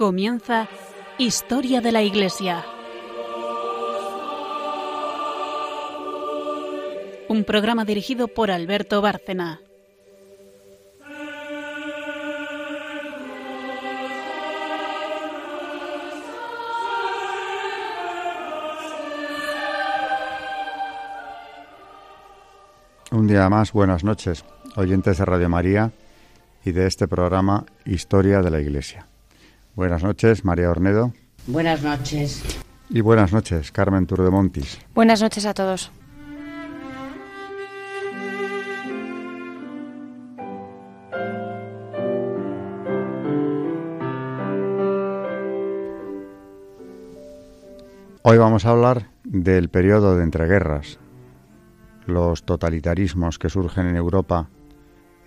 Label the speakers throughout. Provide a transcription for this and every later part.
Speaker 1: Comienza Historia de la Iglesia. Un programa dirigido por Alberto Bárcena.
Speaker 2: Un día más, buenas noches, oyentes de Radio María y de este programa Historia de la Iglesia. Buenas noches, María Ornedo.
Speaker 3: Buenas noches.
Speaker 2: Y buenas noches, Carmen Turdemontis.
Speaker 4: Buenas noches a todos.
Speaker 2: Hoy vamos a hablar del periodo de entreguerras, los totalitarismos que surgen en Europa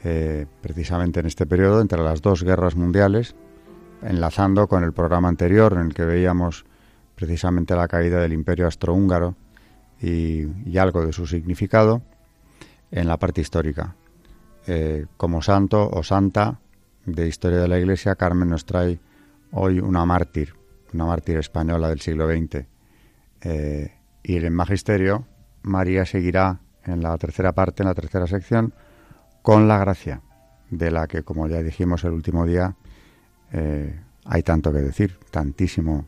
Speaker 2: eh, precisamente en este periodo, entre las dos guerras mundiales, enlazando con el programa anterior en el que veíamos precisamente la caída del imperio austrohúngaro y, y algo de su significado en la parte histórica. Eh, como santo o santa de historia de la Iglesia, Carmen nos trae hoy una mártir, una mártir española del siglo XX. Eh, y en magisterio, María seguirá en la tercera parte, en la tercera sección, con la gracia, de la que, como ya dijimos el último día, eh, hay tanto que decir, tantísimo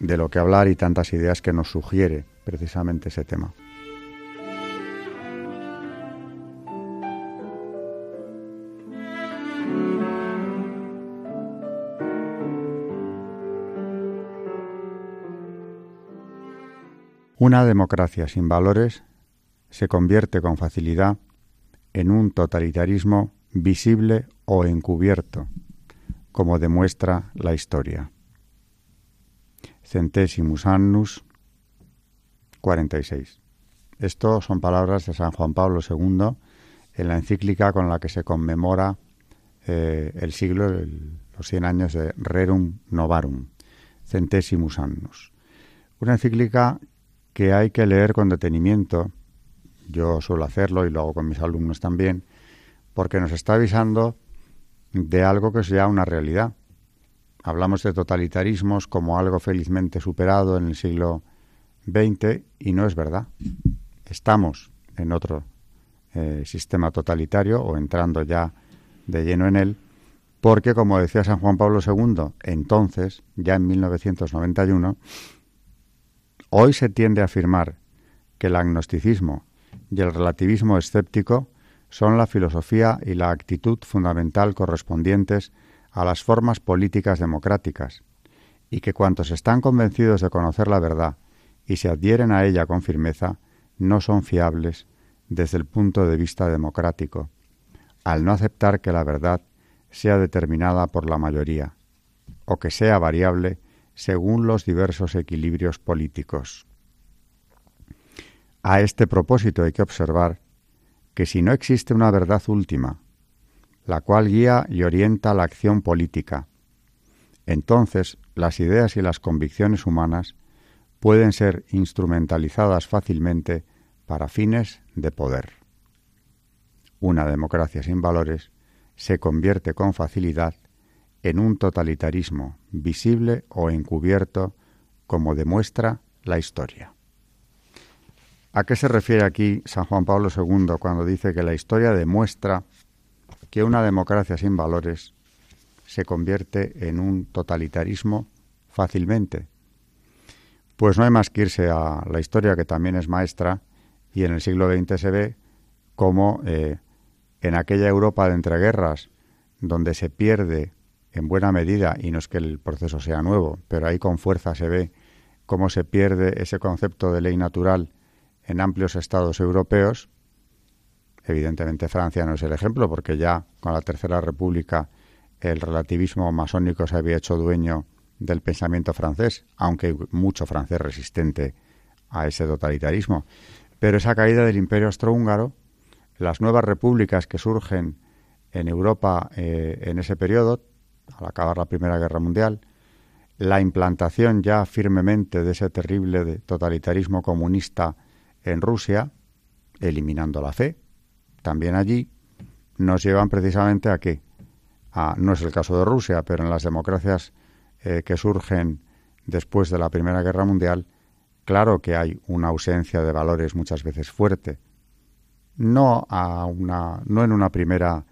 Speaker 2: de lo que hablar y tantas ideas que nos sugiere precisamente ese tema. Una democracia sin valores se convierte con facilidad en un totalitarismo visible o encubierto, como demuestra la historia. Centesimus annus 46. Esto son palabras de San Juan Pablo II en la encíclica con la que se conmemora eh, el siglo, los 100 años de Rerum Novarum, Centesimus annus. Una encíclica que hay que leer con detenimiento yo suelo hacerlo y lo hago con mis alumnos también, porque nos está avisando de algo que es ya una realidad. Hablamos de totalitarismos como algo felizmente superado en el siglo XX y no es verdad. Estamos en otro eh, sistema totalitario o entrando ya de lleno en él, porque como decía San Juan Pablo II, entonces, ya en 1991, hoy se tiende a afirmar que el agnosticismo y el relativismo escéptico son la filosofía y la actitud fundamental correspondientes a las formas políticas democráticas, y que cuantos están convencidos de conocer la verdad y se adhieren a ella con firmeza, no son fiables desde el punto de vista democrático, al no aceptar que la verdad sea determinada por la mayoría, o que sea variable según los diversos equilibrios políticos. A este propósito hay que observar que si no existe una verdad última, la cual guía y orienta la acción política, entonces las ideas y las convicciones humanas pueden ser instrumentalizadas fácilmente para fines de poder. Una democracia sin valores se convierte con facilidad en un totalitarismo visible o encubierto, como demuestra la historia. ¿A qué se refiere aquí San Juan Pablo II cuando dice que la historia demuestra que una democracia sin valores se convierte en un totalitarismo fácilmente? Pues no hay más que irse a la historia, que también es maestra, y en el siglo XX se ve cómo eh, en aquella Europa de entreguerras, donde se pierde en buena medida, y no es que el proceso sea nuevo, pero ahí con fuerza se ve cómo se pierde ese concepto de ley natural en amplios estados europeos. Evidentemente Francia no es el ejemplo, porque ya con la Tercera República el relativismo masónico se había hecho dueño del pensamiento francés, aunque mucho francés resistente a ese totalitarismo. Pero esa caída del imperio austrohúngaro, las nuevas repúblicas que surgen en Europa eh, en ese periodo, al acabar la Primera Guerra Mundial, la implantación ya firmemente de ese terrible totalitarismo comunista en Rusia, eliminando la fe, también allí, nos llevan precisamente a qué? A, no es el caso de Rusia, pero en las democracias eh, que surgen después de la Primera Guerra Mundial, claro que hay una ausencia de valores muchas veces fuerte. No, a una, no en, una primera,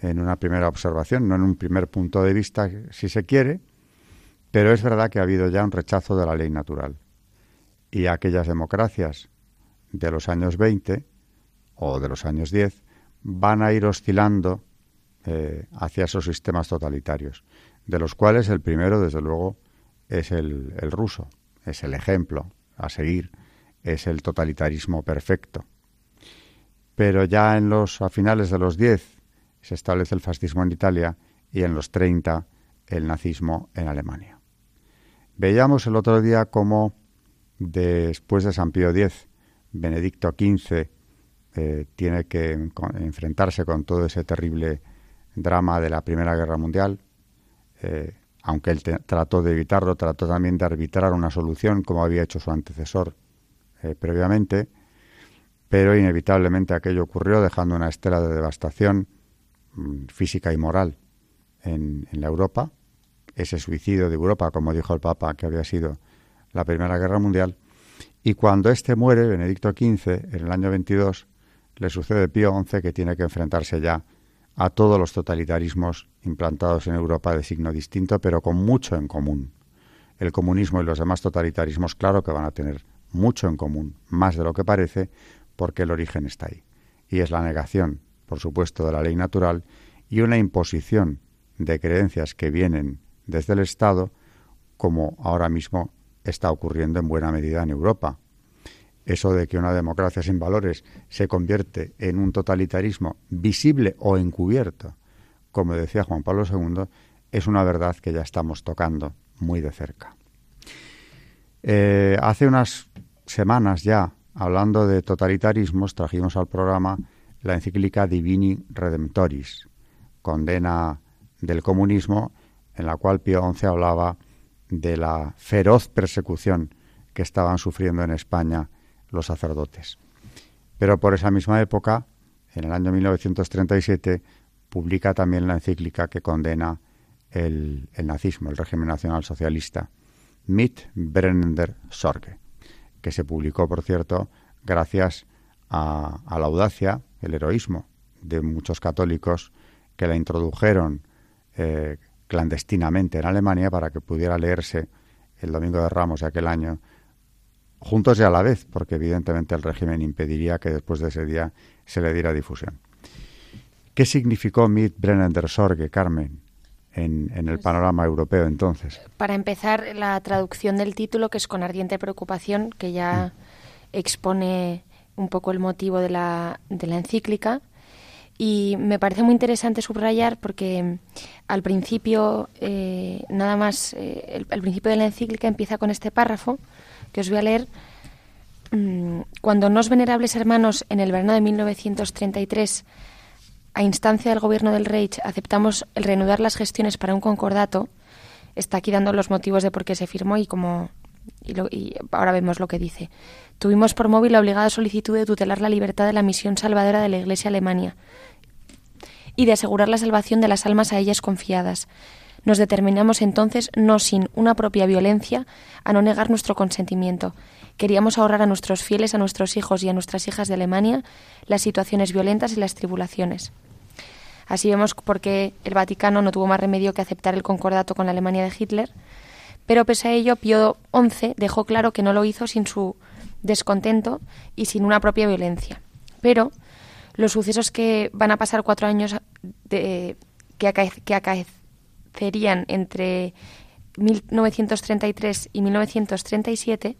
Speaker 2: en una primera observación, no en un primer punto de vista, si se quiere, pero es verdad que ha habido ya un rechazo de la ley natural. Y aquellas democracias de los años 20 o de los años 10 van a ir oscilando eh, hacia esos sistemas totalitarios, de los cuales el primero, desde luego, es el, el ruso, es el ejemplo a seguir, es el totalitarismo perfecto. Pero ya en los, a finales de los 10 se establece el fascismo en Italia y en los 30 el nazismo en Alemania. Veíamos el otro día cómo después de San Pío X, Benedicto XV eh, tiene que enfrentarse con todo ese terrible drama de la Primera Guerra Mundial. Eh, aunque él trató de evitarlo, trató también de arbitrar una solución como había hecho su antecesor eh, previamente, pero inevitablemente aquello ocurrió dejando una estela de devastación mm, física y moral en la Europa ese suicidio de Europa, como dijo el Papa, que había sido la Primera Guerra Mundial. Y cuando éste muere, Benedicto XV, en el año 22, le sucede Pío XI, que tiene que enfrentarse ya a todos los totalitarismos implantados en Europa de signo distinto, pero con mucho en común. El comunismo y los demás totalitarismos, claro que van a tener mucho en común, más de lo que parece, porque el origen está ahí. Y es la negación, por supuesto, de la ley natural y una imposición de creencias que vienen desde el Estado, como ahora mismo está ocurriendo en buena medida en Europa. Eso de que una democracia sin valores se convierte en un totalitarismo visible o encubierto, como decía Juan Pablo II, es una verdad que ya estamos tocando muy de cerca. Eh, hace unas semanas ya, hablando de totalitarismos, trajimos al programa la encíclica Divini Redemptoris, condena del comunismo en la cual Pío XI hablaba de la feroz persecución que estaban sufriendo en España los sacerdotes. Pero por esa misma época, en el año 1937, publica también la encíclica que condena el, nazismo, el régimen nacional socialista, Mit brennender Sorge, que se publicó, por cierto, gracias a, la audacia, el heroísmo de muchos católicos que la introdujeron eh, clandestinamente en Alemania para que pudiera leerse el Domingo de Ramos de aquel año juntos y a la vez, porque evidentemente el régimen impediría que después de ese día se le diera difusión. ¿Qué significó Mit Brennender Sorge, Carmen, en, en, el panorama europeo entonces?
Speaker 3: Para empezar, la traducción del título, que es con ardiente preocupación, que ya mm. expone un poco el motivo de la, de la encíclica, y me parece muy interesante subrayar porque mm, al principio, eh, nada más, eh, el, principio de la encíclica empieza con este párrafo que os voy a leer. Mm, cuando nos venerables hermanos en el verano de 1933, a instancia del gobierno del Reich, aceptamos el reanudar las gestiones para un concordato, está aquí dando los motivos de por qué se firmó y como y, ahora vemos lo que dice. Tuvimos por móvil la obligada solicitud de tutelar la libertad de la misión salvadora de la Iglesia Alemania y de asegurar la salvación de las almas a ellas confiadas. Nos determinamos entonces, no sin una propia violencia, a no negar nuestro consentimiento. Queríamos ahorrar a nuestros fieles, a nuestros hijos y a nuestras hijas de Alemania las situaciones violentas y las tribulaciones. Así vemos por qué el Vaticano no tuvo más remedio que aceptar el concordato con la Alemania de Hitler, pero pese a ello, Pío XI dejó claro que no lo hizo sin su descontento y sin una propia violencia. Pero los sucesos que van a pasar cuatro años de, que, que acaecerían entre 1933 y 1937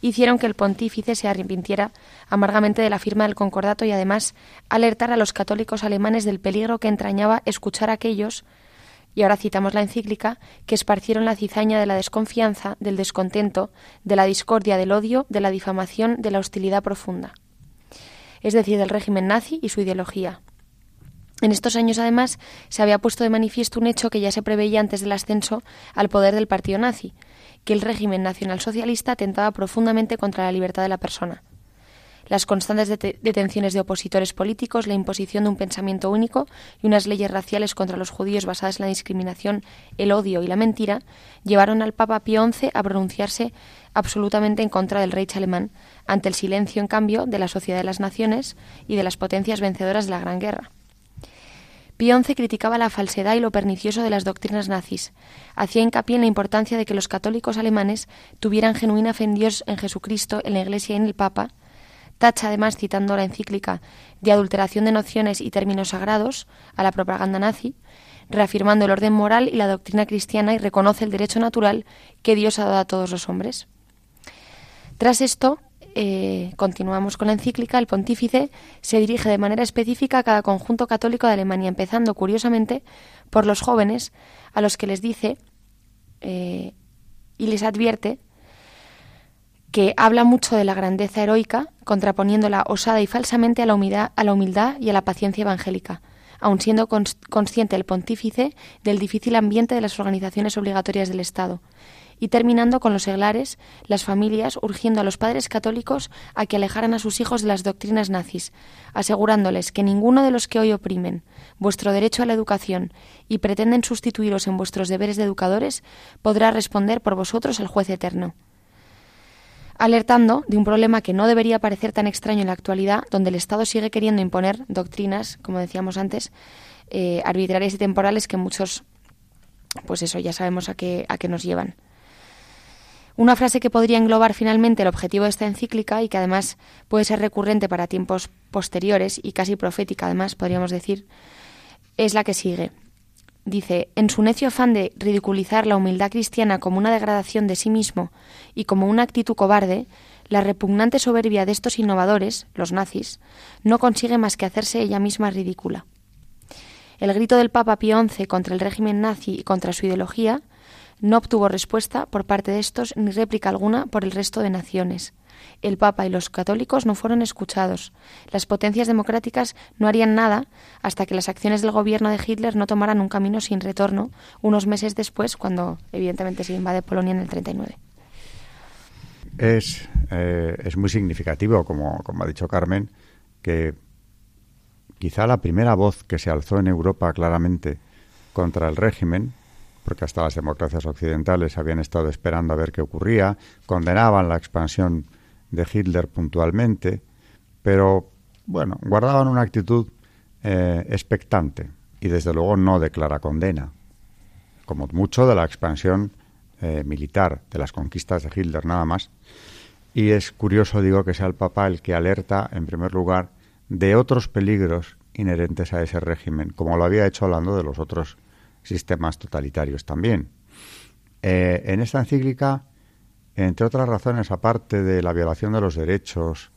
Speaker 3: hicieron que el pontífice se arrepintiera amargamente de la firma del concordato y además alertar a los católicos alemanes del peligro que entrañaba escuchar a aquellos, y ahora citamos la encíclica, que esparcieron la cizaña de la desconfianza, del descontento, de la discordia, del odio, de la difamación, de la hostilidad profunda es decir, del régimen nazi y su ideología. En estos años, además, se había puesto de manifiesto un hecho que ya se preveía antes del ascenso al poder del partido nazi, que el régimen nacionalsocialista atentaba profundamente contra la libertad de la persona. Las constantes detenciones de opositores políticos, la imposición de un pensamiento único y unas leyes raciales contra los judíos basadas en la discriminación, el odio y la mentira, llevaron al Papa Pío XI a pronunciarse absolutamente en contra del Reich alemán, ante el silencio, en cambio, de la Sociedad de las Naciones y de las potencias vencedoras de la Gran Guerra. Pío XI criticaba la falsedad y lo pernicioso de las doctrinas nazis. Hacía hincapié en la importancia de que los católicos alemanes tuvieran genuina fe en Dios, en Jesucristo, en la Iglesia y en el Papa. Tacha, además, citando la encíclica de adulteración de nociones y términos sagrados a la propaganda nazi, reafirmando el orden moral y la doctrina cristiana y reconoce el derecho natural que Dios ha dado a todos los hombres. Tras esto, eh, continuamos con la encíclica, el pontífice se dirige de manera específica a cada conjunto católico de Alemania, empezando curiosamente por los jóvenes, a los que les dice eh, y les advierte que habla mucho de la grandeza heroica, contraponiéndola osada y falsamente a la humildad, a la humildad y a la paciencia evangélica, aun siendo consciente el pontífice del difícil ambiente de las organizaciones obligatorias del Estado y terminando con los seglares, las familias urgiendo a los padres católicos a que alejaran a sus hijos de las doctrinas nazis, asegurándoles que ninguno de los que hoy oprimen vuestro derecho a la educación y pretenden sustituiros en vuestros deberes de educadores podrá responder por vosotros al juez eterno alertando de un problema que no debería parecer tan extraño en la actualidad, donde el Estado sigue queriendo imponer doctrinas, como decíamos antes, eh, arbitrarias y temporales que muchos, pues eso, ya sabemos a qué, a qué nos llevan. Una frase que podría englobar finalmente el objetivo de esta encíclica y que además puede ser recurrente para tiempos posteriores y casi profética además, podríamos decir, es la que sigue. Dice, en su necio afán de ridiculizar la humildad cristiana como una degradación de sí mismo y como una actitud cobarde, la repugnante soberbia de estos innovadores, los nazis, no consigue más que hacerse ella misma ridícula. El grito del Papa Pío XI contra el régimen nazi y contra su ideología no obtuvo respuesta por parte de estos ni réplica alguna por el resto de naciones. El Papa y los católicos no fueron escuchados. Las potencias democráticas no harían nada hasta que las acciones del gobierno de Hitler no tomaran un camino sin retorno unos meses después, cuando evidentemente se invade Polonia en el 39.
Speaker 2: Es, eh, es muy significativo, como, como ha dicho Carmen, que quizá la primera voz que se alzó en Europa claramente contra el régimen porque hasta las democracias occidentales habían estado esperando a ver qué ocurría, condenaban la expansión de Hitler puntualmente, pero bueno, guardaban una actitud eh, expectante y desde luego no declara condena, como mucho de la expansión eh, militar, de las conquistas de Hitler nada más. Y es curioso, digo, que sea el Papa el que alerta, en primer lugar, de otros peligros inherentes a ese régimen, como lo había hecho hablando de los otros sistemas totalitarios también. Eh, en esta encíclica, entre otras razones, aparte de la violación de los derechos,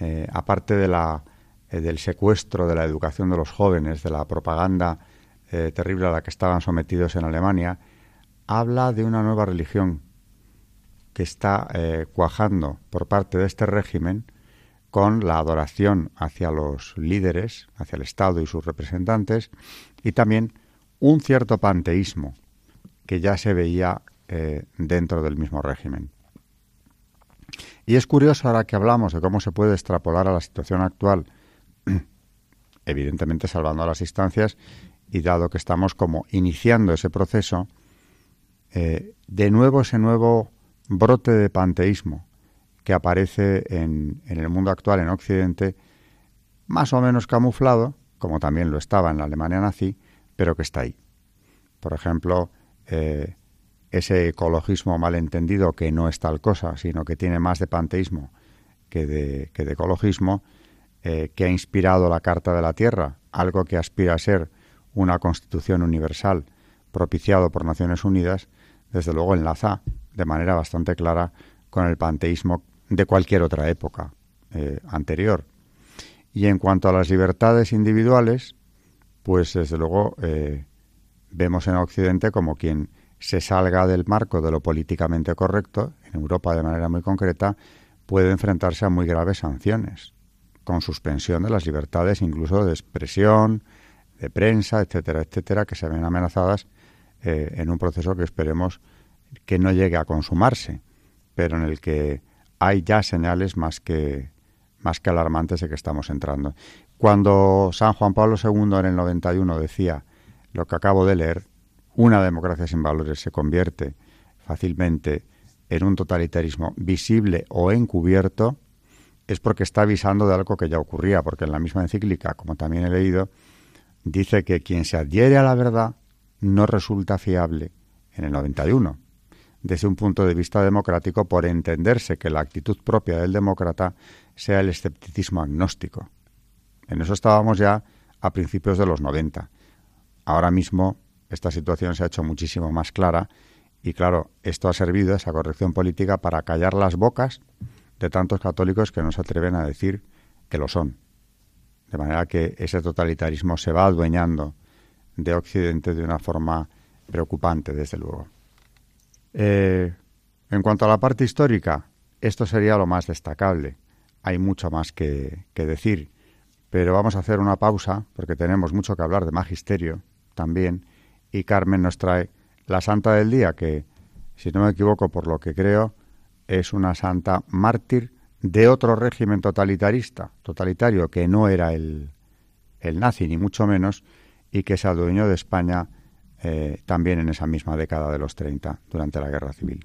Speaker 2: eh, aparte de la, eh, del secuestro de la educación de los jóvenes, de la propaganda terrible a la que estaban sometidos en Alemania, habla de una nueva religión que está cuajando por parte de este régimen con la adoración hacia los líderes, hacia el Estado y sus representantes, y también un cierto panteísmo que ya se veía eh, dentro del mismo régimen. Y es curioso ahora que hablamos de cómo se puede extrapolar a la situación actual, evidentemente salvando las instancias y dado que estamos como iniciando ese proceso, eh, de nuevo ese nuevo brote de panteísmo que aparece en, el mundo actual en Occidente, más o menos camuflado, como también lo estaba en la Alemania nazi, pero que está ahí. Por ejemplo, eh, ese ecologismo malentendido que no es tal cosa, sino que tiene más de panteísmo que de, que de ecologismo, eh, que ha inspirado la Carta de la Tierra, algo que aspira a ser una constitución universal propiciado por Naciones Unidas, desde luego enlaza de manera bastante clara con el panteísmo de cualquier otra época eh, anterior. Y en cuanto a las libertades individuales, pues desde luego eh, vemos en Occidente como quien se salga del marco de lo políticamente correcto, en Europa de manera muy concreta, puede enfrentarse a muy graves sanciones, con suspensión de las libertades incluso de expresión, de prensa, etcétera, etcétera, que se ven amenazadas eh, en un proceso que esperemos que no llegue a consumarse, pero en el que hay ya señales más que, más que alarmantes de que estamos entrando. Cuando San Juan Pablo II en el 91 decía lo que acabo de leer, una democracia sin valores se convierte fácilmente en un totalitarismo visible o encubierto, es porque está avisando de algo que ya ocurría, porque en la misma encíclica, como también he leído, dice que quien se adhiere a la verdad no resulta fiable en el 91, desde un punto de vista democrático, por entenderse que la actitud propia del demócrata sea el escepticismo agnóstico. En eso estábamos ya a principios de los 90. Ahora mismo esta situación se ha hecho muchísimo más clara y claro, esto ha servido, esa corrección política, para callar las bocas de tantos católicos que no se atreven a decir que lo son. De manera que ese totalitarismo se va adueñando de Occidente de una forma preocupante, desde luego. Eh, en cuanto a la parte histórica, esto sería lo más destacable. Hay mucho más que, que decir, pero vamos a hacer una pausa porque tenemos mucho que hablar de magisterio también y Carmen nos trae la santa del día, que, si no me equivoco por lo que creo, es una santa mártir de otro régimen totalitarista, totalitario, que no era el, el nazi, ni mucho menos, y que se adueñó de España eh, también en esa misma década de los 30, durante la Guerra Civil.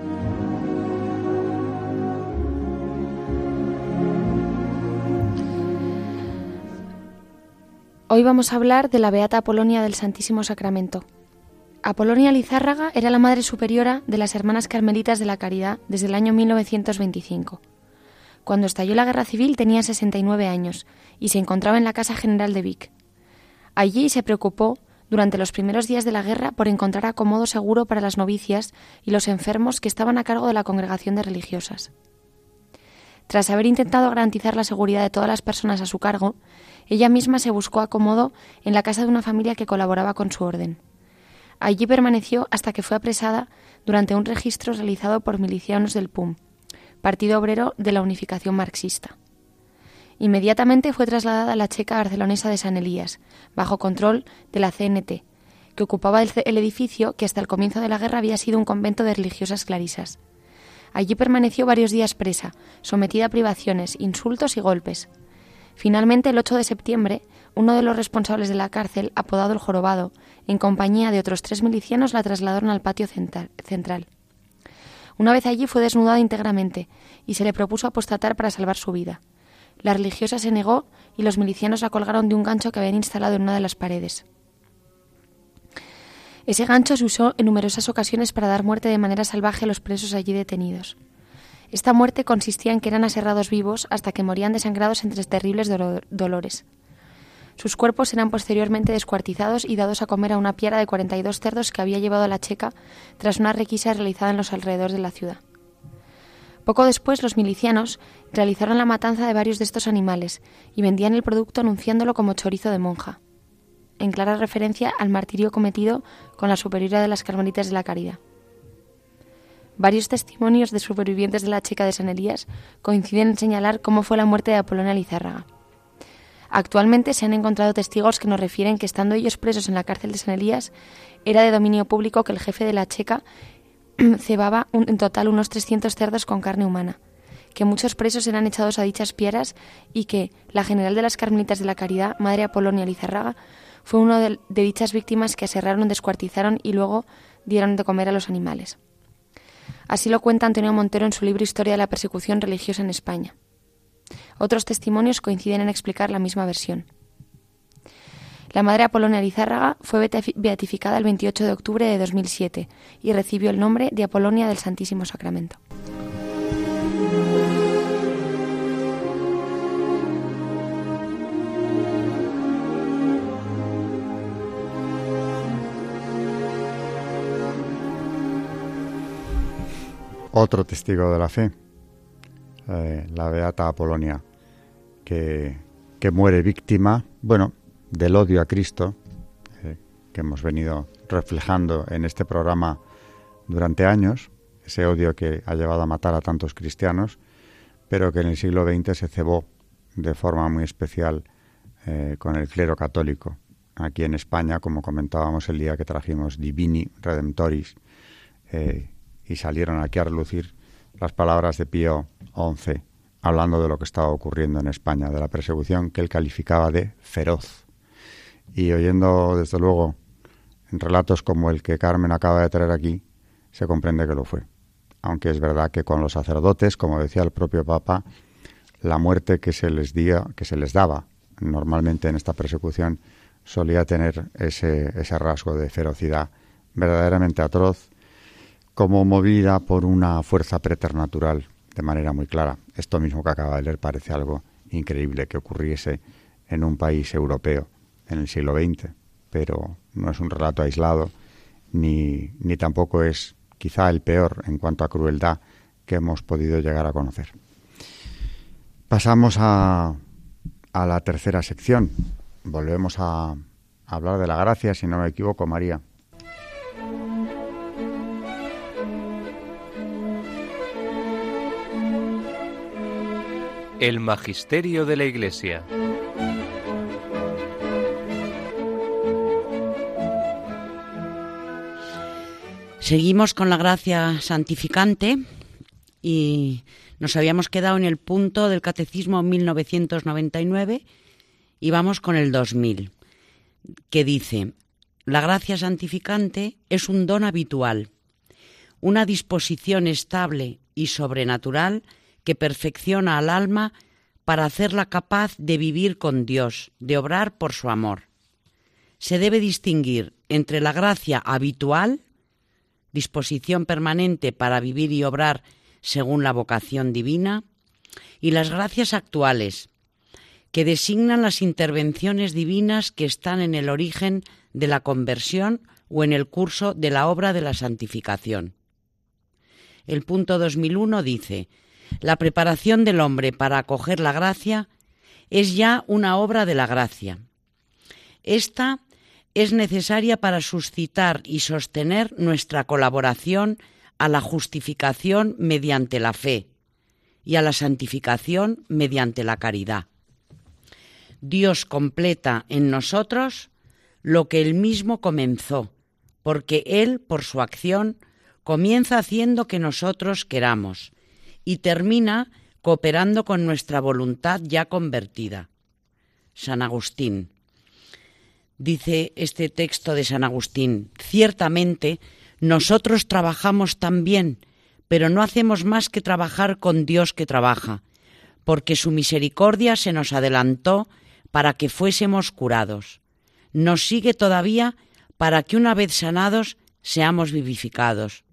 Speaker 3: Hoy vamos a hablar de la Beata Apolonia del Santísimo Sacramento. Apolonia Lizárraga era la madre superiora de las Hermanas Carmelitas de la Caridad desde el año 1925. Cuando estalló la Guerra Civil tenía 69 años y se encontraba en la Casa General de Vic. Allí se preocupó durante los primeros días de la guerra por encontrar acomodo seguro para las novicias y los enfermos que estaban a cargo de la congregación de religiosas. Tras haber intentado garantizar la seguridad de todas las personas a su cargo, ella misma se buscó acomodo en la casa de una familia que colaboraba con su orden. Allí permaneció hasta que fue apresada durante un registro realizado por milicianos del PUM, Partido Obrero de la Unificación Marxista. Inmediatamente fue trasladada a la checa barcelonesa de San Elías, bajo control de la CNT, que ocupaba el, edificio que hasta el comienzo de la guerra había sido un convento de religiosas clarisas. Allí permaneció varios días presa, sometida a privaciones, insultos y golpes. Finalmente, el 8 de septiembre, uno de los responsables de la cárcel, apodado el Jorobado, en compañía de otros tres milicianos, la trasladaron al patio central. Una vez allí fue desnudada íntegramente y se le propuso apostatar para salvar su vida. La religiosa se negó y los milicianos la colgaron de un gancho que habían instalado en una de las paredes. Ese gancho se usó en numerosas ocasiones para dar muerte de manera salvaje a los presos allí detenidos. Esta muerte consistía en que eran aserrados vivos hasta que morían desangrados entre terribles dolores. Sus cuerpos eran posteriormente descuartizados y dados a comer a una piara de 42 cerdos que había llevado a la checa tras una requisa realizada en los alrededores de la ciudad. Poco después, los milicianos realizaron la matanza de varios de estos animales y vendían el producto anunciándolo como chorizo de monja, en clara referencia al martirio cometido con la superioridad de las carmelitas de la caridad. Varios testimonios de supervivientes de la checa de San Elías coinciden en señalar cómo fue la muerte de Apolonia Lizárraga. Actualmente se han encontrado testigos que nos refieren que estando ellos presos en la cárcel de San Elías, era de dominio público que el jefe de la checa cebaba en total unos 300 cerdos con carne humana, que muchos presos eran echados a dichas pieras y que la general de las Carmelitas de la Caridad, Madre Apolonia Lizarraga, fue uno de, de dichas víctimas que aserraron, descuartizaron y luego dieron de comer a los animales. Así lo cuenta Antonio Montero en su libro Historia de la persecución religiosa en España. Otros testimonios coinciden en explicar la misma versión. La madre Apolonia Lizárraga fue beatificada el 28 de octubre de 2007 y recibió el nombre de Apolonia del Santísimo Sacramento.
Speaker 2: Otro testigo de la fe, eh, la beata Apolonia, que, que muere víctima, bueno, del odio a Cristo, eh, que hemos venido reflejando en este programa durante años, ese odio que ha llevado a matar a tantos cristianos, pero que en el siglo XX se cebó de forma muy especial eh, con el clero católico. Aquí en España, como comentábamos el día que trajimos Divini Redemptoris, y salieron aquí a relucir las palabras de Pío XI, hablando de lo que estaba ocurriendo en España, de la persecución que él calificaba de feroz y oyendo, desde luego, relatos como el que Carmen acaba de traer aquí, se comprende que lo fue. Aunque es verdad que con los sacerdotes, como decía el propio Papa, la muerte que se les, día, que se les daba normalmente en esta persecución solía tener ese, ese rasgo de ferocidad verdaderamente atroz, como movida por una fuerza preternatural de manera muy clara. Esto mismo que acaba de leer parece algo increíble que ocurriese en un país europeo en el siglo XX, pero no es un relato aislado ni, ni tampoco es quizá el peor en cuanto a crueldad que hemos podido llegar a conocer. Pasamos a, a la tercera sección. Volvemos a, a hablar de la gracia, si no me equivoco, María.
Speaker 4: El Magisterio de la Iglesia.
Speaker 5: Seguimos con la gracia santificante y nos habíamos quedado en el punto del Catecismo 1999 y vamos con el 2000, que dice, la gracia santificante es un don habitual, una disposición estable y sobrenatural que perfecciona al alma para hacerla capaz de vivir con Dios, de obrar por su amor. Se debe distinguir entre la gracia habitual, disposición permanente para vivir y obrar según la vocación divina, y las gracias actuales, que designan las intervenciones divinas que están en el origen de la conversión o en el curso de la obra de la santificación. El punto 2001 dice, la preparación del hombre para acoger la gracia es ya una obra de la gracia. Esta es necesaria para suscitar y sostener nuestra colaboración a la justificación mediante la fe y a la santificación mediante la caridad. Dios completa en nosotros lo que Él mismo comenzó, porque Él, por su acción, comienza haciendo que nosotros queramos y termina cooperando con nuestra voluntad ya convertida. San Agustín. Dice este texto de San Agustín, ciertamente nosotros trabajamos también, pero no hacemos más que trabajar con Dios que trabaja, porque su misericordia se nos adelantó para que fuésemos curados. Nos sigue todavía para que una vez sanados seamos vivificados.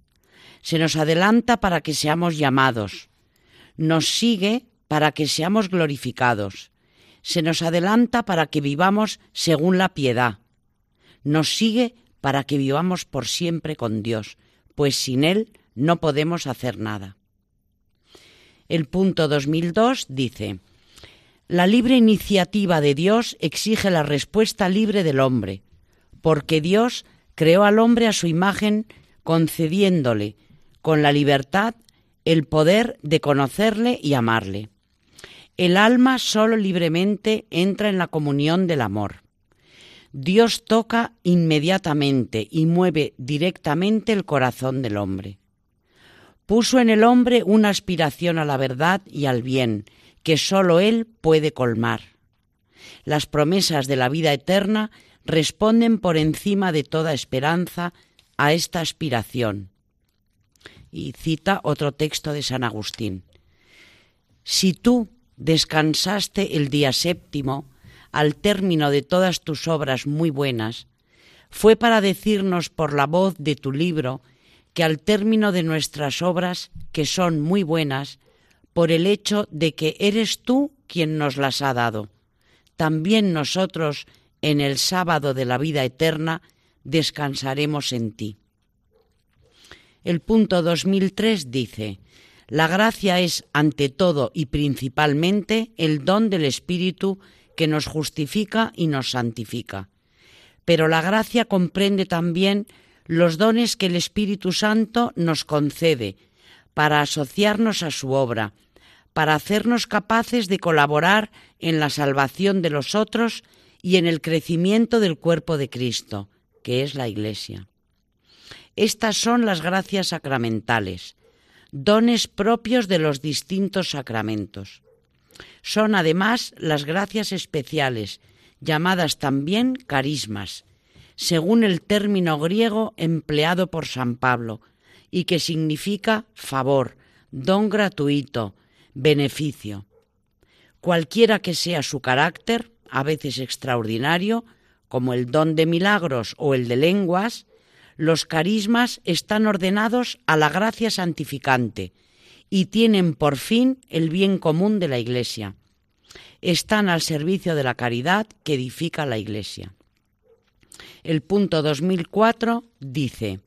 Speaker 5: Se nos adelanta para que seamos llamados. Nos sigue para que seamos glorificados. Se nos adelanta para que vivamos según la piedad. Nos sigue para que vivamos por siempre con Dios, pues sin Él no podemos hacer nada. El punto 2002 dice, La libre iniciativa de Dios exige la respuesta libre del hombre, porque Dios creó al hombre a su imagen concediéndole con la libertad el poder de conocerle y amarle. El alma solo libremente entra en la comunión del amor. Dios toca inmediatamente y mueve directamente el corazón del hombre. Puso en el hombre una aspiración a la verdad y al bien que sólo Él puede colmar. Las promesas de la vida eterna responden por encima de toda esperanza a esta aspiración. Y cita otro texto de San Agustín. Si tú descansaste el día séptimo, al término de todas tus obras muy buenas, fue para decirnos por la voz de tu libro que al término de nuestras obras, que son muy buenas, por el hecho de que eres tú quien nos las ha dado, también nosotros en el sábado de la vida eterna descansaremos en ti. El punto 2003 dice, la gracia es ante todo y principalmente el don del Espíritu que nos justifica y nos santifica. Pero la gracia comprende también los dones que el Espíritu Santo nos concede para asociarnos a su obra, para hacernos capaces de colaborar en la salvación de los otros y en el crecimiento del cuerpo de Cristo, que es la Iglesia. Estas son las gracias sacramentales, dones propios de los distintos sacramentos. Son además las gracias especiales, llamadas también carismas, según el término griego empleado por San Pablo, y que significa favor, don gratuito, beneficio. Cualquiera que sea su carácter, a veces extraordinario, como el don de milagros o el de lenguas, los carismas están ordenados a la gracia santificante y tienen por fin el bien común de la Iglesia. Están al servicio de la caridad que edifica la Iglesia. El punto 2004 dice,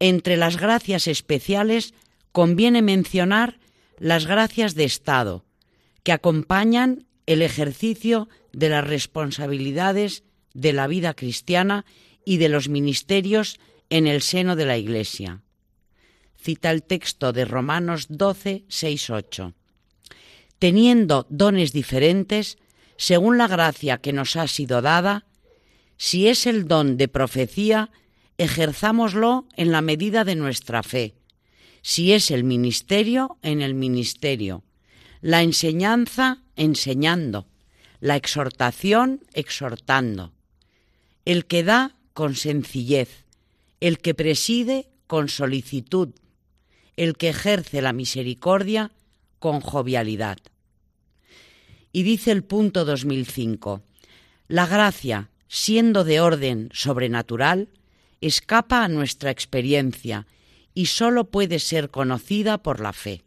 Speaker 5: entre las gracias especiales conviene mencionar las gracias de Estado, que acompañan el ejercicio de las responsabilidades de la vida cristiana y de los ministerios en el seno de la Iglesia. Cita el texto de Romanos 12, 6, 8. Teniendo dones diferentes, según la gracia que nos ha sido dada, si es el don de profecía, ejerzámoslo en la medida de nuestra fe. Si es el ministerio, en el ministerio la enseñanza enseñando, la exhortación exhortando, el que da con sencillez, el que preside con solicitud, el que ejerce la misericordia con jovialidad. Y dice el punto 2005, la gracia, siendo de orden sobrenatural, escapa a nuestra experiencia y sólo puede ser conocida por la fe.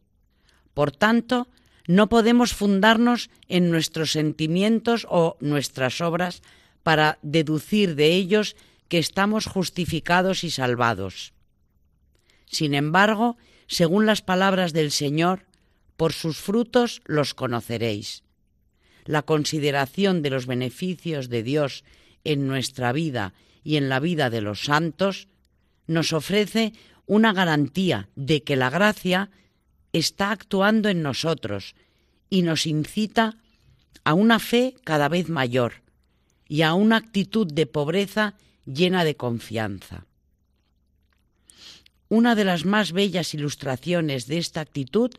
Speaker 5: Por tanto, no podemos fundarnos en nuestros sentimientos o nuestras obras para deducir de ellos que estamos justificados y salvados. Sin embargo, según las palabras del Señor, por sus frutos los conoceréis. La consideración de los beneficios de Dios en nuestra vida y en la vida de los santos nos ofrece una garantía de que la gracia está actuando en nosotros y nos incita a una fe cada vez mayor y a una actitud de pobreza llena de confianza. Una de las más bellas ilustraciones de esta actitud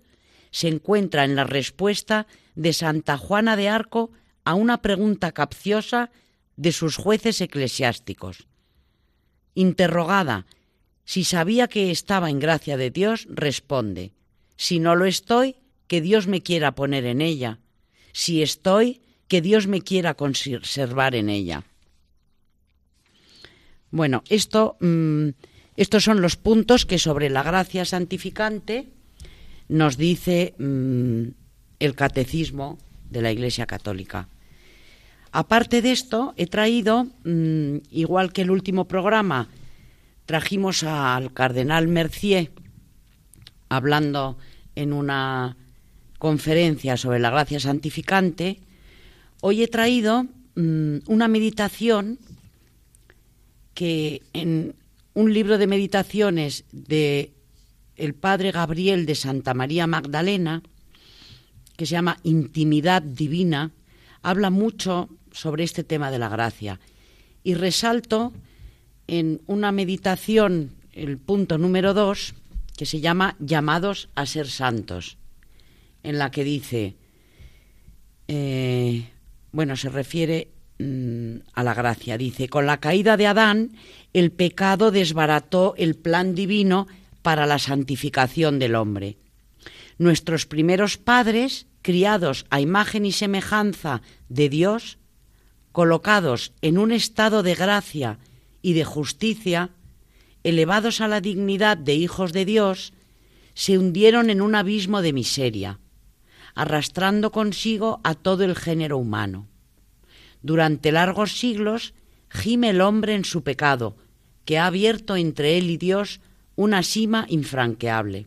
Speaker 5: se encuentra en la respuesta de Santa Juana de Arco a una pregunta capciosa de sus jueces eclesiásticos. Interrogada si sabía que estaba en gracia de Dios, responde, si no lo estoy, que Dios me quiera poner en ella. Si estoy, que Dios me quiera conservar en ella. Bueno, mm, estos son los puntos que sobre la gracia santificante nos dice mm, el catecismo de la Iglesia Católica. Aparte de esto, he traído, mm, igual que el último programa, trajimos al cardenal Mercier hablando en una conferencia sobre la gracia santificante, hoy he traído una meditación que en un libro de meditaciones de el padre Gabriel de Santa María Magdalena, que se llama Intimidad Divina, habla mucho sobre este tema de la gracia. Y resalto en una meditación, el punto número dos, que se llama Llamados a ser santos, en la que dice, eh, bueno, se refiere mm, a la gracia, dice, con la caída de Adán, el pecado desbarató el plan divino para la santificación del hombre. Nuestros primeros padres, criados a imagen y semejanza de Dios, colocados en un estado de gracia y de justicia, elevados a la dignidad de hijos de Dios, se hundieron en un abismo de miseria, arrastrando consigo a todo el género humano. Durante largos siglos gime el hombre en su pecado, que ha abierto entre él y Dios una sima infranqueable.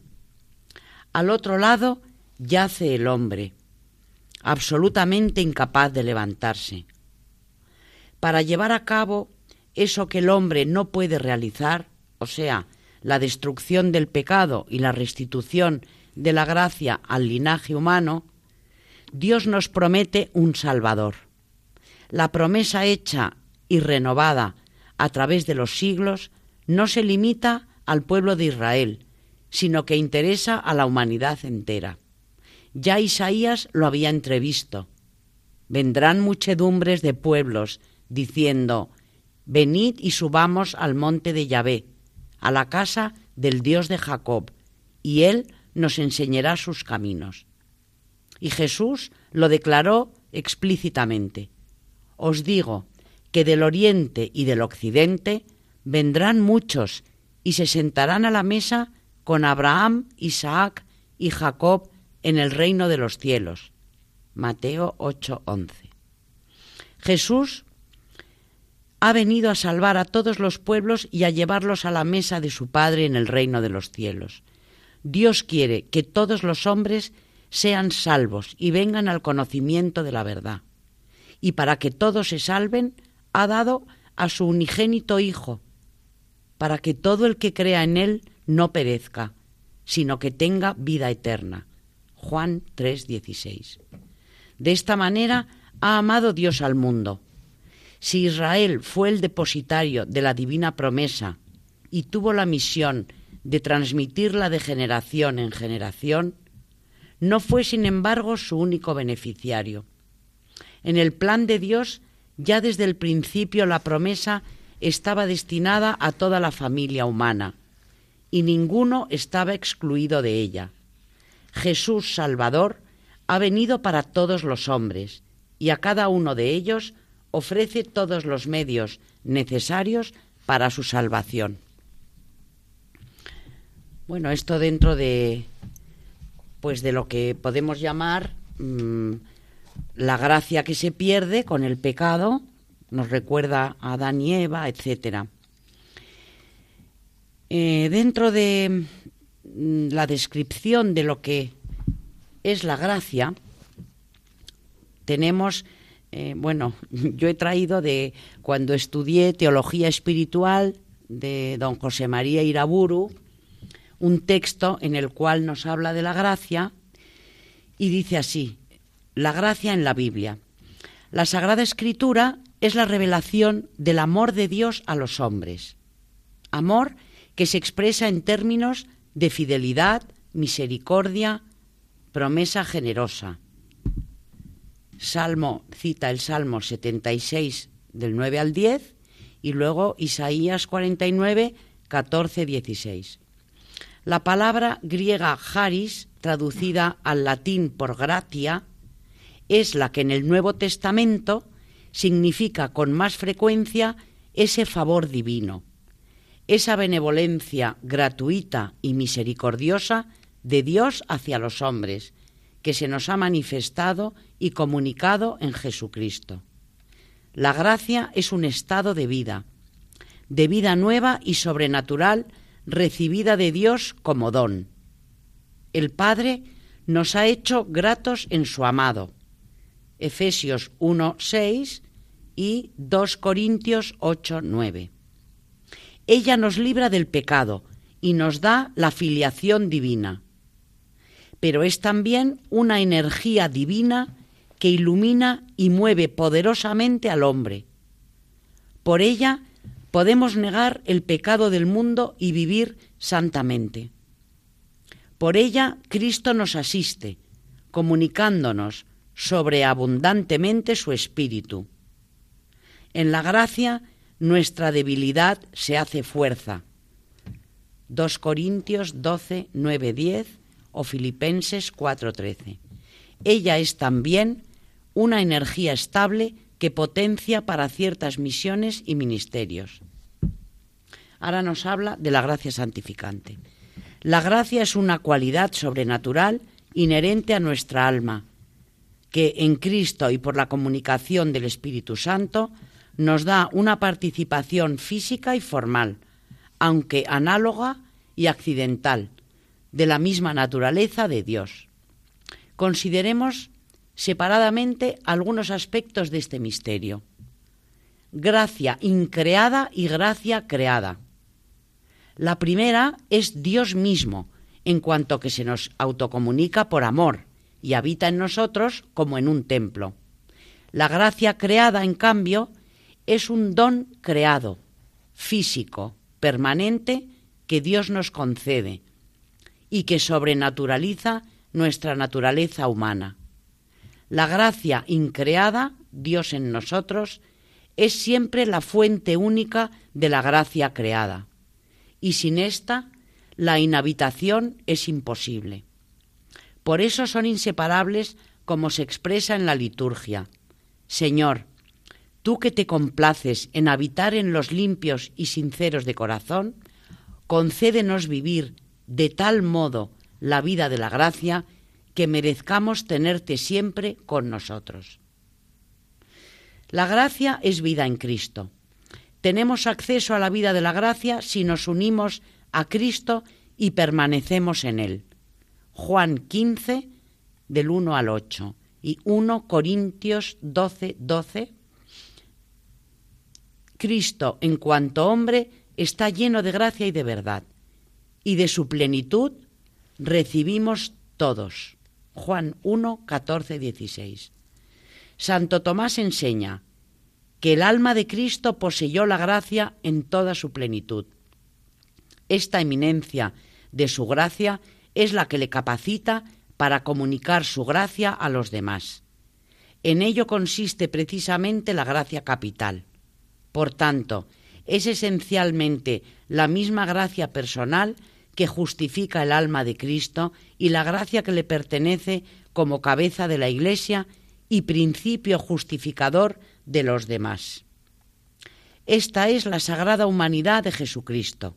Speaker 5: Al otro lado yace el hombre, absolutamente incapaz de levantarse para llevar a cabo eso que el hombre no puede realizar, o sea, la destrucción del pecado y la restitución de la gracia al linaje humano, Dios nos promete un Salvador. La promesa hecha y renovada a través de los siglos no se limita al pueblo de Israel, sino que interesa a la humanidad entera. Ya Isaías lo había entrevisto. Vendrán muchedumbres de pueblos diciendo, Venid y subamos al monte de Yahvé, a la casa del Dios de Jacob, y él nos enseñará sus caminos. Y Jesús lo declaró explícitamente. Os digo que del oriente y del occidente vendrán muchos y se sentarán a la mesa con Abraham, Isaac y Jacob en el reino de los cielos. Mateo 8:11. Jesús ha venido a salvar a todos los pueblos y a llevarlos a la mesa de su Padre en el reino de los cielos. Dios quiere que todos los hombres sean salvos y vengan al conocimiento de la verdad. Y para que todos se salven, ha dado a su unigénito Hijo, para que todo el que crea en Él no perezca, sino que tenga vida eterna. Juan 3:16. De esta manera ha amado Dios al mundo si Israel fue el depositario de la divina promesa y tuvo la misión de transmitirla de generación en generación, no fue sin embargo su único beneficiario. En el plan de Dios, ya desde el principio la promesa estaba destinada a toda la familia humana, y ninguno estaba excluido de ella. Jesús Salvador ha venido para todos los hombres, y a cada uno de ellos ofrece todos los medios necesarios para su salvación. Bueno, esto dentro de pues de lo que podemos llamar mm, la gracia que se pierde con el pecado, nos recuerda a Adán y Eva, etcétera. Eh, dentro de mm, la descripción de lo que es la gracia, tenemos eh, bueno, yo he traído de cuando estudié teología espiritual de don José María Iraburu, un texto en el cual nos habla de la gracia y dice así, la gracia en la Biblia. La Sagrada Escritura es la revelación del amor de Dios a los hombres. Amor que se expresa en términos de fidelidad, misericordia, promesa generosa Salmo cita el Salmo 76 del 9 al 10 y luego Isaías 49, 14, 16. La palabra griega charis, traducida al latín por gratia, es la que en el Nuevo Testamento significa con más frecuencia ese favor divino, esa benevolencia gratuita y misericordiosa de Dios hacia los hombres, que se nos ha manifestado y comunicado en Jesucristo. La gracia es un estado de vida, de vida nueva y sobrenatural recibida de Dios como don. El Padre nos ha hecho gratos en su amado. Efesios 1, 6 y 2 Corintios 8, 9. Ella nos libra del pecado y nos da la filiación divina. Pero es también una energía divina que ilumina y mueve poderosamente al hombre. Por ella podemos negar el pecado del mundo y vivir santamente. Por ella Cristo nos asiste, comunicándonos sobreabundantemente su espíritu. En la gracia nuestra debilidad se hace fuerza. 2 Corintios 12, 9, 10 o Filipenses 4, 13. Ella es también una energía estable que potencia para ciertas misiones y ministerios. Ahora nos habla de la gracia santificante. La gracia es una cualidad sobrenatural inherente a nuestra alma, que en Cristo y por la comunicación del Espíritu Santo nos da una participación física y formal, aunque análoga y accidental, de la misma naturaleza de Dios. Consideremos separadamente algunos aspectos de este misterio. Gracia increada y gracia creada. La primera es Dios mismo, en cuanto que se nos autocomunica por amor y habita en nosotros como en un templo. La gracia creada, en cambio, es un don creado, físico, permanente, que Dios nos concede y que sobrenaturaliza nuestra naturaleza humana. La gracia increada, Dios en nosotros, es siempre la fuente única de la gracia creada, y sin esta la inhabitación es imposible. Por eso son inseparables como se expresa en la liturgia. Señor, tú que te complaces en habitar en los limpios y sinceros de corazón, concédenos vivir de tal modo la vida de la gracia que merezcamos tenerte siempre con nosotros. La gracia es vida en Cristo. Tenemos acceso a la vida de la gracia si nos unimos a Cristo y permanecemos en Él. Juan 15, del 1 al 8, y 1 Corintios 12, 12. Cristo, en cuanto hombre, está lleno de gracia y de verdad y de su plenitud recibimos todos. Juan 1, 14, 16. Santo Tomás enseña que el alma de Cristo poseyó la gracia en toda su plenitud. Esta eminencia de su gracia es la que le capacita para comunicar su gracia a los demás. En ello consiste precisamente la gracia capital. Por tanto, es esencialmente la misma gracia personal que justifica el alma de Cristo y la gracia que le pertenece como cabeza de la Iglesia y principio justificador de los demás. Esta es la sagrada humanidad de Jesucristo.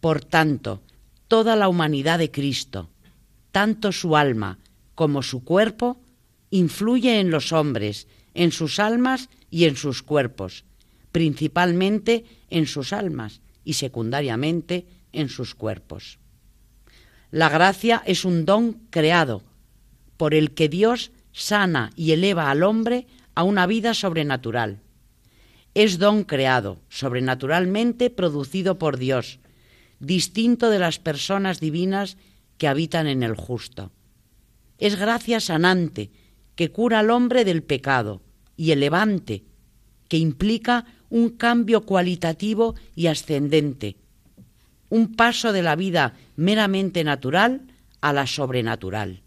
Speaker 5: Por tanto, toda la humanidad de Cristo, tanto su alma como su cuerpo, influye en los hombres, en sus almas y en sus cuerpos, principalmente en sus almas y secundariamente en sus cuerpos. La gracia es un don creado por el que Dios sana y eleva al hombre a una vida sobrenatural. Es don creado, sobrenaturalmente producido por Dios, distinto de las personas divinas que habitan en el justo. Es gracia sanante, que cura al hombre del pecado, y elevante, que implica un cambio cualitativo y ascendente, un paso de la vida meramente natural a la sobrenatural,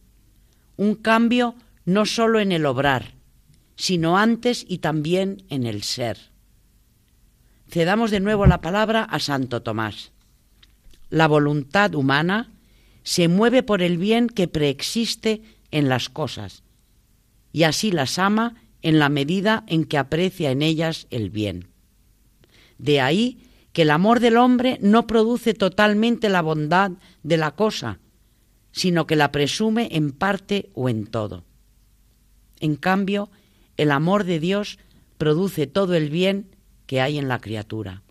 Speaker 5: un cambio no sólo en el obrar, sino antes y también en el ser. Cedamos de nuevo la palabra a Santo Tomás. La voluntad humana se mueve por el bien que preexiste en las cosas, y así las ama en la medida en que aprecia en ellas el bien. De ahí que el amor del hombre no produce totalmente la bondad de la cosa, sino que la presume en parte o en todo. En cambio, el amor de Dios produce todo el bien que hay en la criatura.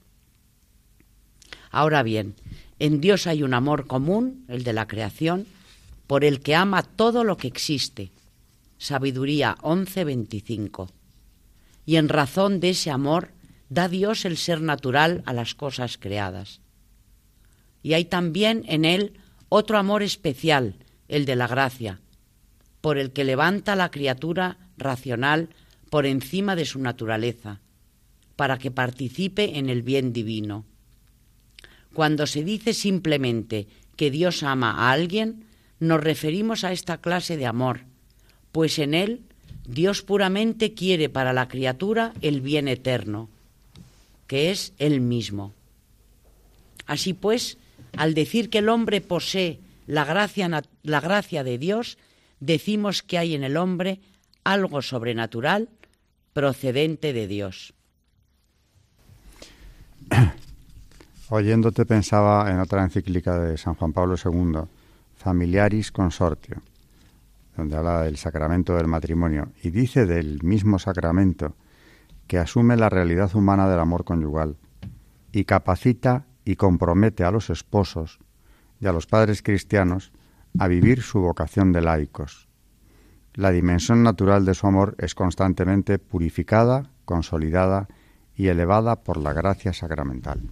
Speaker 5: Ahora bien, en Dios hay un amor común, el de la creación, por el que ama todo lo que existe. Sabiduría 11:25. Y en razón de ese amor da Dios el ser natural a las cosas creadas. Y hay también en él otro amor especial, el de la gracia, por el que levanta la criatura racional por encima de su naturaleza, para que participe en el bien divino. Cuando se dice simplemente que Dios ama a alguien, nos referimos a esta clase de amor, pues en él Dios puramente quiere para la criatura el bien eterno, que es él mismo. Así pues, al decir que el hombre posee la gracia, la gracia de Dios, decimos que hay en el hombre algo sobrenatural procedente de Dios.
Speaker 2: Oyéndote pensaba en otra encíclica de San Juan Pablo II, Familiaris Consortio, donde habla del sacramento del matrimonio y dice del mismo sacramento que asume la realidad humana del amor conyugal y capacita y compromete a los esposos y a los padres cristianos a vivir su vocación de laicos la dimensión natural de su amor es constantemente purificada, consolidada y elevada por la gracia sacramental.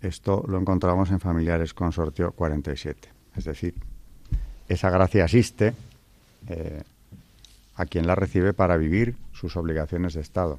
Speaker 2: Esto lo encontramos en Familiares Consortio 47. Es decir, esa gracia asiste eh, a quien la recibe para vivir sus obligaciones de Estado.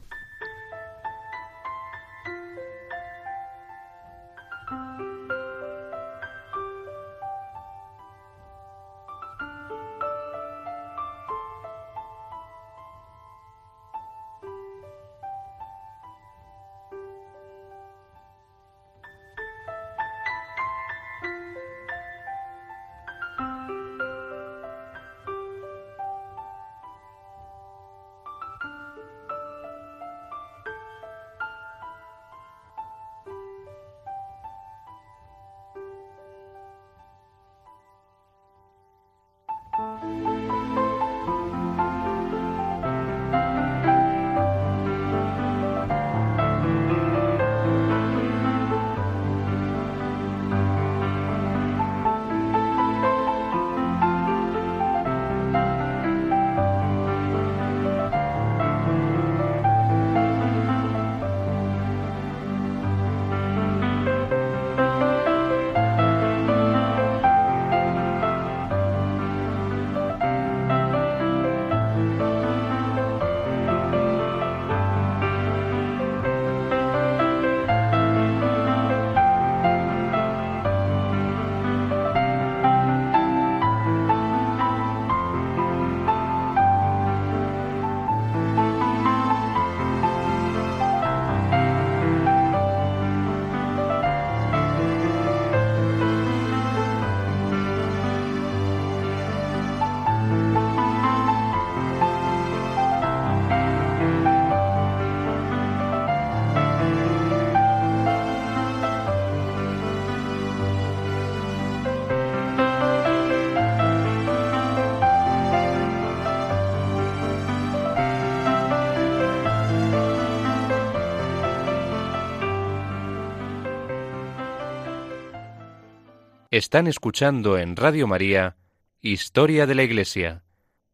Speaker 4: Están escuchando en Radio María Historia de la Iglesia,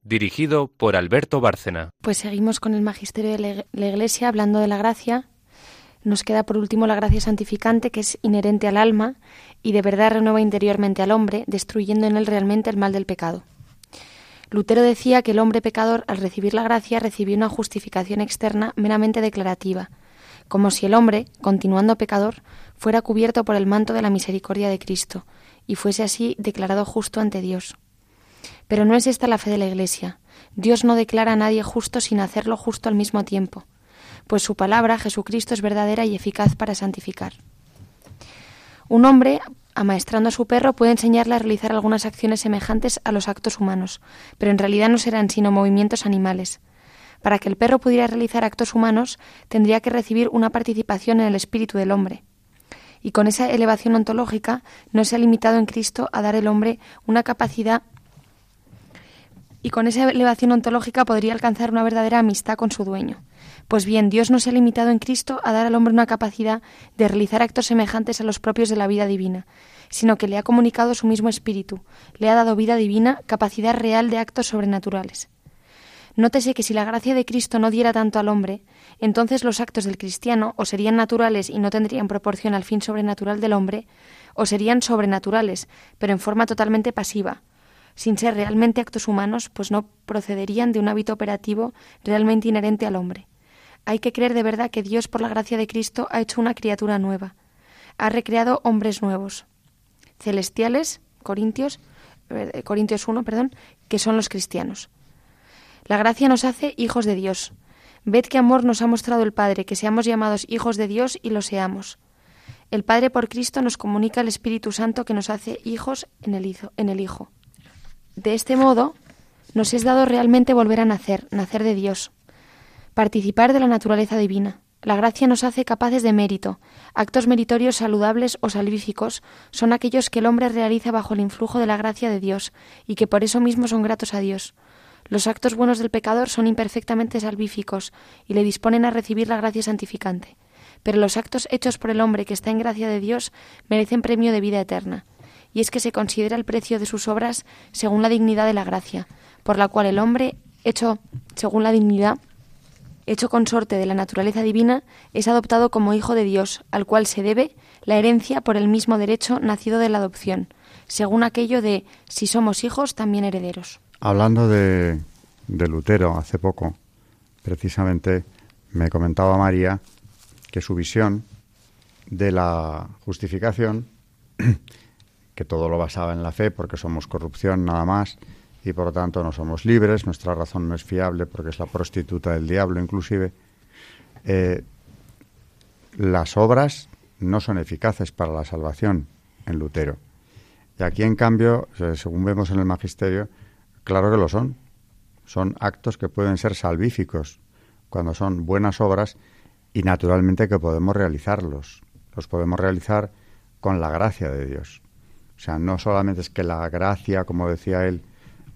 Speaker 4: dirigido por Alberto Bárcena.
Speaker 3: Pues seguimos con el Magisterio de la Iglesia hablando de la gracia. Nos queda por último la gracia santificante, que es inherente al alma y de verdad renueva interiormente al hombre, destruyendo en él realmente el mal del pecado. Lutero decía que el hombre pecador, al recibir la gracia, recibió una justificación externa meramente declarativa, como si el hombre, continuando pecador, fuera cubierto por el manto de la misericordia de Cristo, y fuese así declarado justo ante Dios. Pero no es esta la fe de la Iglesia. Dios no declara a nadie justo sin hacerlo justo al mismo tiempo, pues su palabra, Jesucristo, es verdadera y eficaz para santificar. Un hombre, amaestrando a su perro, puede enseñarle a realizar algunas acciones semejantes a los actos humanos, pero en realidad no serán sino movimientos animales. Para que el perro pudiera realizar actos humanos, tendría que recibir una participación en el espíritu del hombre. Y con esa elevación ontológica no se ha limitado en Cristo a dar al hombre una capacidad y con esa elevación ontológica podría alcanzar una verdadera amistad con su dueño. Pues bien, Dios no se ha limitado en Cristo a dar al hombre una capacidad de realizar actos semejantes a los propios de la vida divina, sino que le ha comunicado su mismo espíritu, le ha dado vida divina, capacidad real de actos sobrenaturales. Nótese que si la gracia de Cristo no diera tanto al hombre, entonces los actos del cristiano o serían naturales y no tendrían proporción al fin sobrenatural del hombre, o serían sobrenaturales, pero en forma totalmente pasiva, sin ser realmente actos humanos, pues no procederían de un hábito operativo realmente inherente al hombre. Hay que creer de verdad que Dios, por la gracia de Cristo, ha hecho una criatura nueva, ha recreado hombres nuevos, celestiales, Corintios, eh, Corintios 1, perdón, que son los cristianos. La gracia nos hace hijos de Dios. Ved qué amor nos ha mostrado el Padre, que seamos llamados hijos de Dios y lo seamos. El Padre por Cristo nos comunica el Espíritu Santo que nos hace hijos en el, en el Hijo. De este modo, nos es dado realmente volver a nacer, nacer de Dios, participar de la naturaleza divina. La gracia nos hace capaces de mérito. Actos meritorios saludables o salvíficos son aquellos que el hombre realiza bajo el influjo de la gracia de Dios y que por eso mismo son gratos a Dios. Los actos buenos del pecador son imperfectamente salvíficos y le disponen a recibir la gracia santificante. Pero los actos hechos por el hombre que está en gracia de Dios merecen premio de vida eterna. Y es que se considera el precio de sus obras según la dignidad de la gracia, por la cual el hombre, hecho según la dignidad, hecho consorte de la naturaleza divina, es adoptado como hijo de Dios, al cual se debe la herencia por el mismo derecho nacido de la adopción, según aquello de si somos hijos, también herederos.
Speaker 2: Hablando de, Lutero hace poco, precisamente me comentaba María que su visión de la justificación, que todo lo basaba en la fe porque somos corrupción nada más y por lo tanto no somos libres, nuestra razón no es fiable porque es la prostituta del diablo inclusive, eh, las obras no son eficaces para la salvación en Lutero. Y aquí, en cambio, según vemos en el Magisterio, Claro que lo son. Son actos que pueden ser salvíficos cuando son buenas obras y naturalmente que podemos realizarlos. Los podemos realizar con la gracia de Dios. O sea, no solamente es que la gracia, como decía él,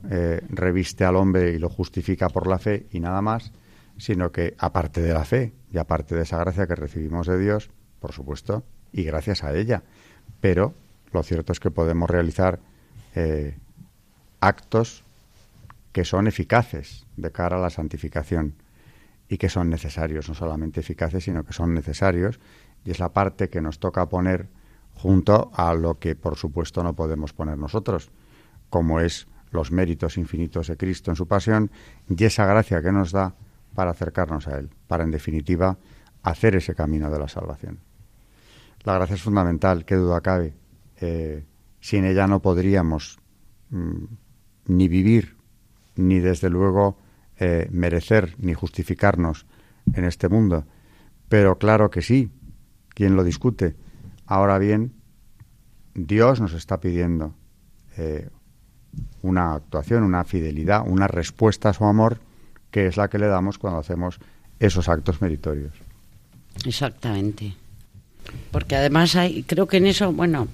Speaker 2: eh, reviste al hombre y lo justifica por la fe y nada más, sino que aparte de la fe y aparte de esa gracia que recibimos de Dios, por supuesto, y gracias a ella, pero lo cierto es que podemos realizar eh, actos que son eficaces de cara a la santificación y que son necesarios, no solamente eficaces, sino que son necesarios, y es la parte que nos toca poner junto a lo que por supuesto no podemos poner nosotros, como es los méritos infinitos de Cristo en su pasión y esa gracia que nos da para acercarnos a Él, para en definitiva hacer ese camino de la salvación. La gracia es fundamental, qué duda cabe. Eh, sin ella no podríamos mm, ni vivir ni desde luego eh, merecer ni justificarnos en este mundo. Pero claro que sí, ¿quién lo discute? Ahora bien, Dios nos está pidiendo eh, una actuación, una fidelidad, una respuesta a su amor, que es la que le damos cuando hacemos esos actos meritorios.
Speaker 5: Exactamente. Porque además hay, creo que en eso, bueno,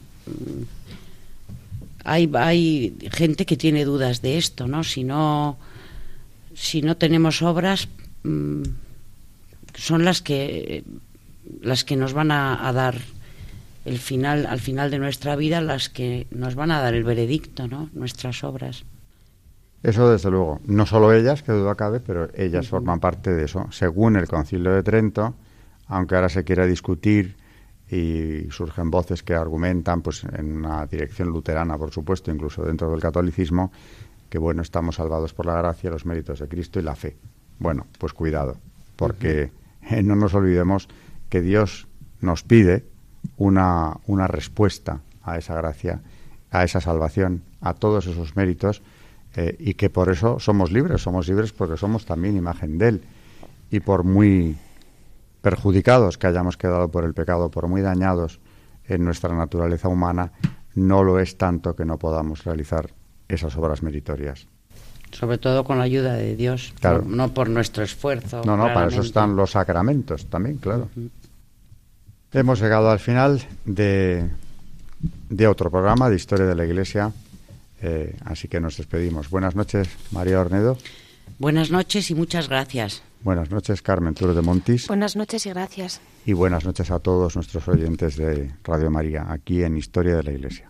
Speaker 5: hay, hay gente que tiene dudas de esto, ¿no? Si no, si no tenemos obras, mm, son las que, las que nos van a, dar el final, al final de nuestra vida, las que nos van a dar el veredicto, ¿no? Nuestras obras.
Speaker 2: Eso desde luego. No solo ellas, que duda cabe, pero ellas forman parte de eso. Según el Concilio de Trento, aunque ahora se quiera discutir y surgen voces que argumentan, pues en una dirección luterana, por supuesto, incluso dentro del catolicismo, que bueno, estamos salvados por la gracia, los méritos de Cristo y la fe. Bueno, pues cuidado, porque no nos olvidemos que Dios nos pide una, una respuesta a esa gracia, a esa salvación, a todos esos méritos eh, y que por eso somos libres, somos libres porque somos también imagen de Él. Y por muy perjudicados que hayamos quedado por el pecado, por muy dañados en nuestra naturaleza humana, no lo es tanto que no podamos realizar esas obras meritorias.
Speaker 5: Sobre todo con la ayuda de Dios,
Speaker 2: Claro.
Speaker 5: no, no por nuestro esfuerzo.
Speaker 2: No, no, para eso están los sacramentos también, claro. Hemos llegado al final de, de otro programa de Historia de la Iglesia, eh, así que nos despedimos. Buenas noches, María Ornedo.
Speaker 5: Buenas noches y muchas gracias.
Speaker 2: Buenas noches, Carmen Turo de Montis.
Speaker 3: Buenas noches y gracias.
Speaker 2: Y buenas noches a todos nuestros oyentes de Radio María, aquí en Historia de la Iglesia.